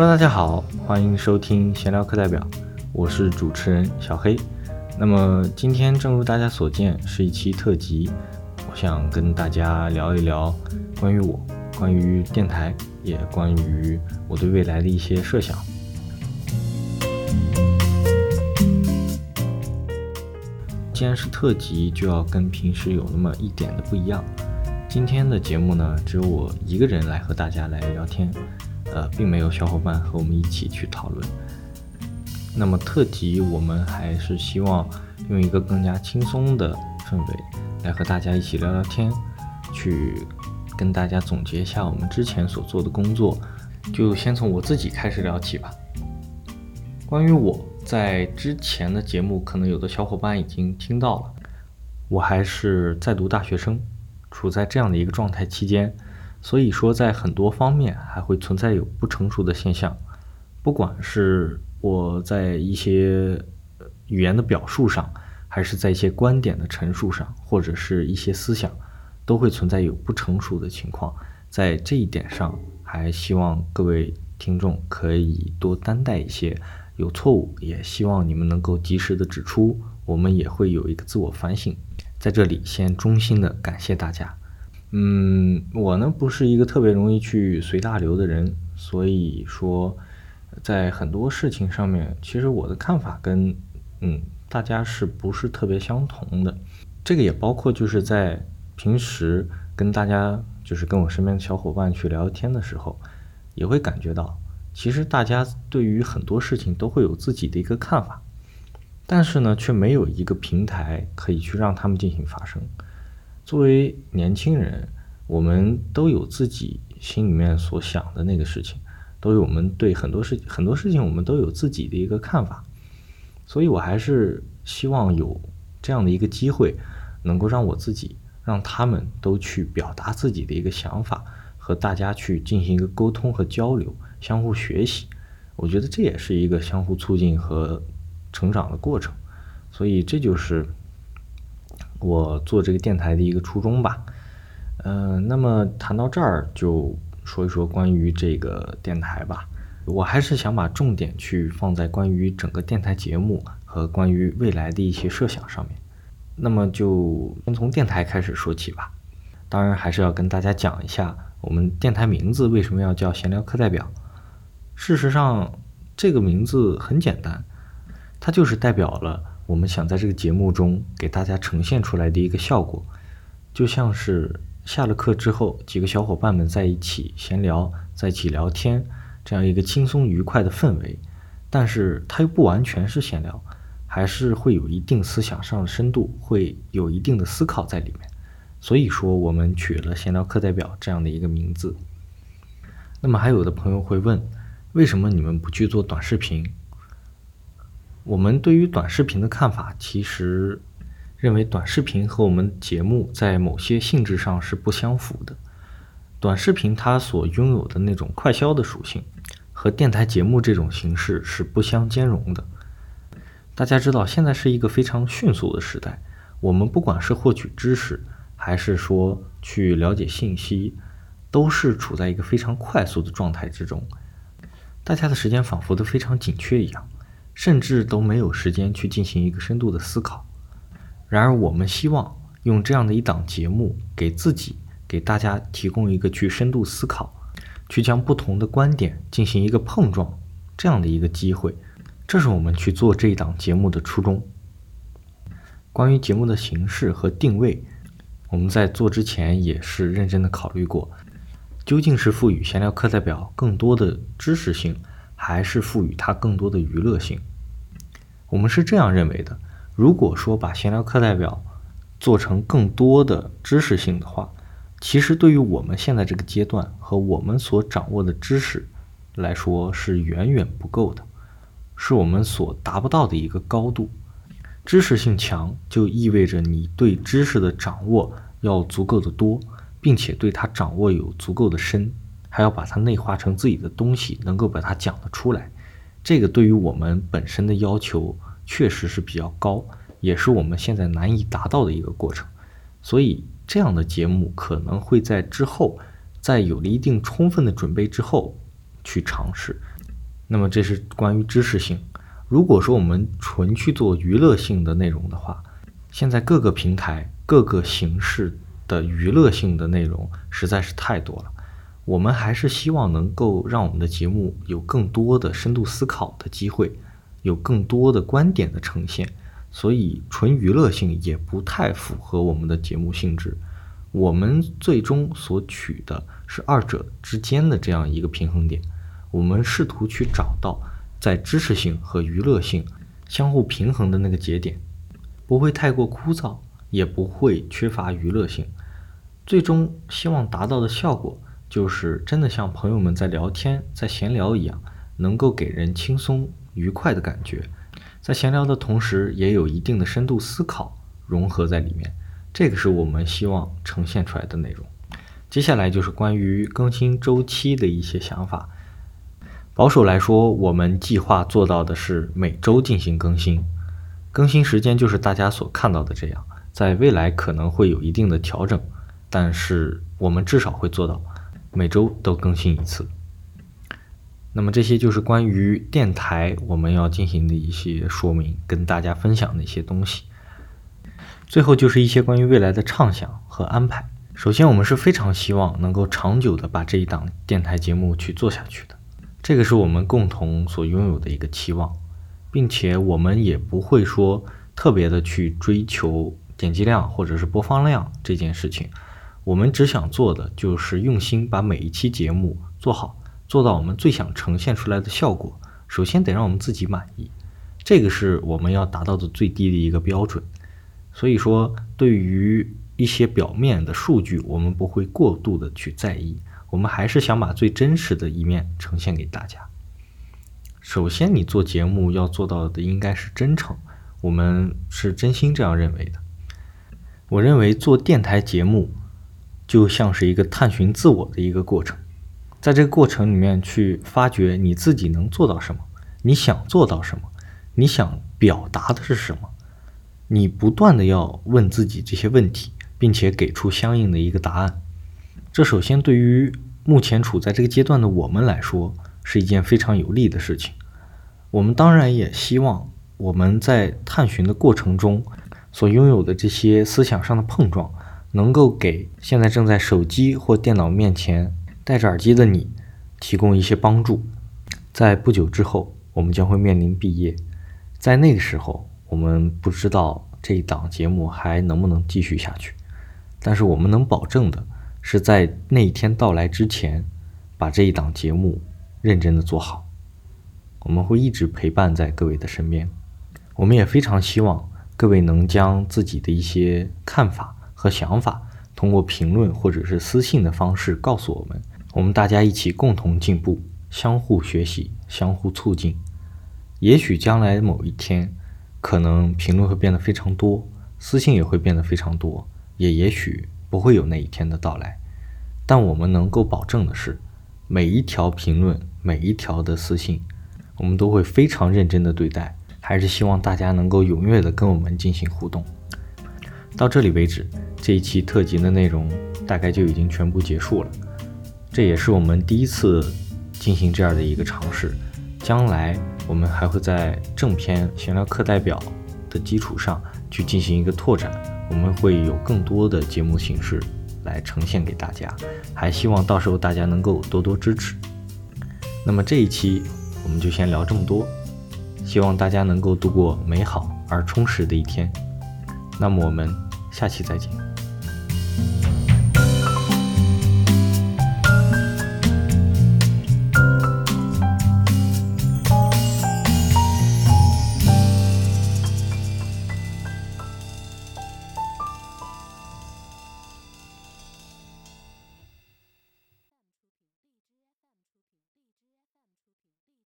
Hello，大家好，欢迎收听闲聊课代表，我是主持人小黑。那么今天正如大家所见，是一期特辑，我想跟大家聊一聊关于我、关于电台，也关于我对未来的一些设想。既然是特辑，就要跟平时有那么一点的不一样。今天的节目呢，只有我一个人来和大家来聊天，呃，并没有小伙伴和我们一起去讨论。那么特辑，我们还是希望用一个更加轻松的氛围来和大家一起聊聊天，去跟大家总结一下我们之前所做的工作。就先从我自己开始聊起吧。关于我。在之前的节目，可能有的小伙伴已经听到了，我还是在读大学生，处在这样的一个状态期间，所以说在很多方面还会存在有不成熟的现象，不管是我在一些语言的表述上，还是在一些观点的陈述上，或者是一些思想，都会存在有不成熟的情况，在这一点上，还希望各位听众可以多担待一些。有错误，也希望你们能够及时的指出，我们也会有一个自我反省。在这里，先衷心的感谢大家。嗯，我呢不是一个特别容易去随大流的人，所以说，在很多事情上面，其实我的看法跟嗯大家是不是特别相同的。这个也包括就是在平时跟大家，就是跟我身边的小伙伴去聊天的时候，也会感觉到。其实大家对于很多事情都会有自己的一个看法，但是呢，却没有一个平台可以去让他们进行发声。作为年轻人，我们都有自己心里面所想的那个事情，都有我们对很多事很多事情我们都有自己的一个看法。所以我还是希望有这样的一个机会，能够让我自己让他们都去表达自己的一个想法，和大家去进行一个沟通和交流。相互学习，我觉得这也是一个相互促进和成长的过程，所以这就是我做这个电台的一个初衷吧。嗯，那么谈到这儿，就说一说关于这个电台吧。我还是想把重点去放在关于整个电台节目和关于未来的一些设想上面。那么就先从电台开始说起吧。当然，还是要跟大家讲一下我们电台名字为什么要叫闲聊课代表。事实上，这个名字很简单，它就是代表了我们想在这个节目中给大家呈现出来的一个效果，就像是下了课之后，几个小伙伴们在一起闲聊，在一起聊天，这样一个轻松愉快的氛围。但是它又不完全是闲聊，还是会有一定思想上的深度，会有一定的思考在里面。所以说，我们取了“闲聊课代表”这样的一个名字。那么，还有的朋友会问。为什么你们不去做短视频？我们对于短视频的看法，其实认为短视频和我们节目在某些性质上是不相符的。短视频它所拥有的那种快消的属性，和电台节目这种形式是不相兼容的。大家知道，现在是一个非常迅速的时代，我们不管是获取知识，还是说去了解信息，都是处在一个非常快速的状态之中。大家的时间仿佛都非常紧缺一样，甚至都没有时间去进行一个深度的思考。然而，我们希望用这样的一档节目，给自己、给大家提供一个去深度思考、去将不同的观点进行一个碰撞这样的一个机会。这是我们去做这一档节目的初衷。关于节目的形式和定位，我们在做之前也是认真的考虑过。究竟是赋予闲聊课代表更多的知识性，还是赋予它更多的娱乐性？我们是这样认为的：如果说把闲聊课代表做成更多的知识性的话，其实对于我们现在这个阶段和我们所掌握的知识来说是远远不够的，是我们所达不到的一个高度。知识性强就意味着你对知识的掌握要足够的多。并且对它掌握有足够的深，还要把它内化成自己的东西，能够把它讲得出来。这个对于我们本身的要求确实是比较高，也是我们现在难以达到的一个过程。所以这样的节目可能会在之后，在有了一定充分的准备之后去尝试。那么这是关于知识性。如果说我们纯去做娱乐性的内容的话，现在各个平台、各个形式的娱乐性的内容实在是太多了。我们还是希望能够让我们的节目有更多的深度思考的机会，有更多的观点的呈现。所以，纯娱乐性也不太符合我们的节目性质。我们最终所取的是二者之间的这样一个平衡点。我们试图去找到在知识性和娱乐性相互平衡的那个节点，不会太过枯燥，也不会缺乏娱乐性。最终希望达到的效果，就是真的像朋友们在聊天、在闲聊一样，能够给人轻松愉快的感觉。在闲聊的同时，也有一定的深度思考融合在里面，这个是我们希望呈现出来的内容。接下来就是关于更新周期的一些想法。保守来说，我们计划做到的是每周进行更新，更新时间就是大家所看到的这样。在未来可能会有一定的调整，但是我们至少会做到每周都更新一次。那么这些就是关于电台我们要进行的一些说明，跟大家分享的一些东西。最后就是一些关于未来的畅想和安排。首先，我们是非常希望能够长久的把这一档电台节目去做下去的，这个是我们共同所拥有的一个期望，并且我们也不会说特别的去追求点击量或者是播放量这件事情，我们只想做的就是用心把每一期节目做好。做到我们最想呈现出来的效果，首先得让我们自己满意，这个是我们要达到的最低的一个标准。所以说，对于一些表面的数据，我们不会过度的去在意，我们还是想把最真实的一面呈现给大家。首先，你做节目要做到的应该是真诚，我们是真心这样认为的。我认为做电台节目就像是一个探寻自我的一个过程。在这个过程里面去发掘你自己能做到什么，你想做到什么，你想表达的是什么，你不断的要问自己这些问题，并且给出相应的一个答案。这首先对于目前处在这个阶段的我们来说是一件非常有利的事情。我们当然也希望我们在探寻的过程中所拥有的这些思想上的碰撞，能够给现在正在手机或电脑面前。戴着耳机的你，提供一些帮助。在不久之后，我们将会面临毕业，在那个时候，我们不知道这一档节目还能不能继续下去。但是我们能保证的是，在那一天到来之前，把这一档节目认真的做好。我们会一直陪伴在各位的身边。我们也非常希望各位能将自己的一些看法和想法，通过评论或者是私信的方式告诉我们。我们大家一起共同进步，相互学习，相互促进。也许将来某一天，可能评论会变得非常多，私信也会变得非常多，也也许不会有那一天的到来。但我们能够保证的是，每一条评论，每一条的私信，我们都会非常认真的对待。还是希望大家能够踊跃的跟我们进行互动。到这里为止，这一期特辑的内容大概就已经全部结束了。这也是我们第一次进行这样的一个尝试，将来我们还会在正片闲聊课代表的基础上去进行一个拓展，我们会有更多的节目形式来呈现给大家，还希望到时候大家能够多多支持。那么这一期我们就先聊这么多，希望大家能够度过美好而充实的一天。那么我们下期再见。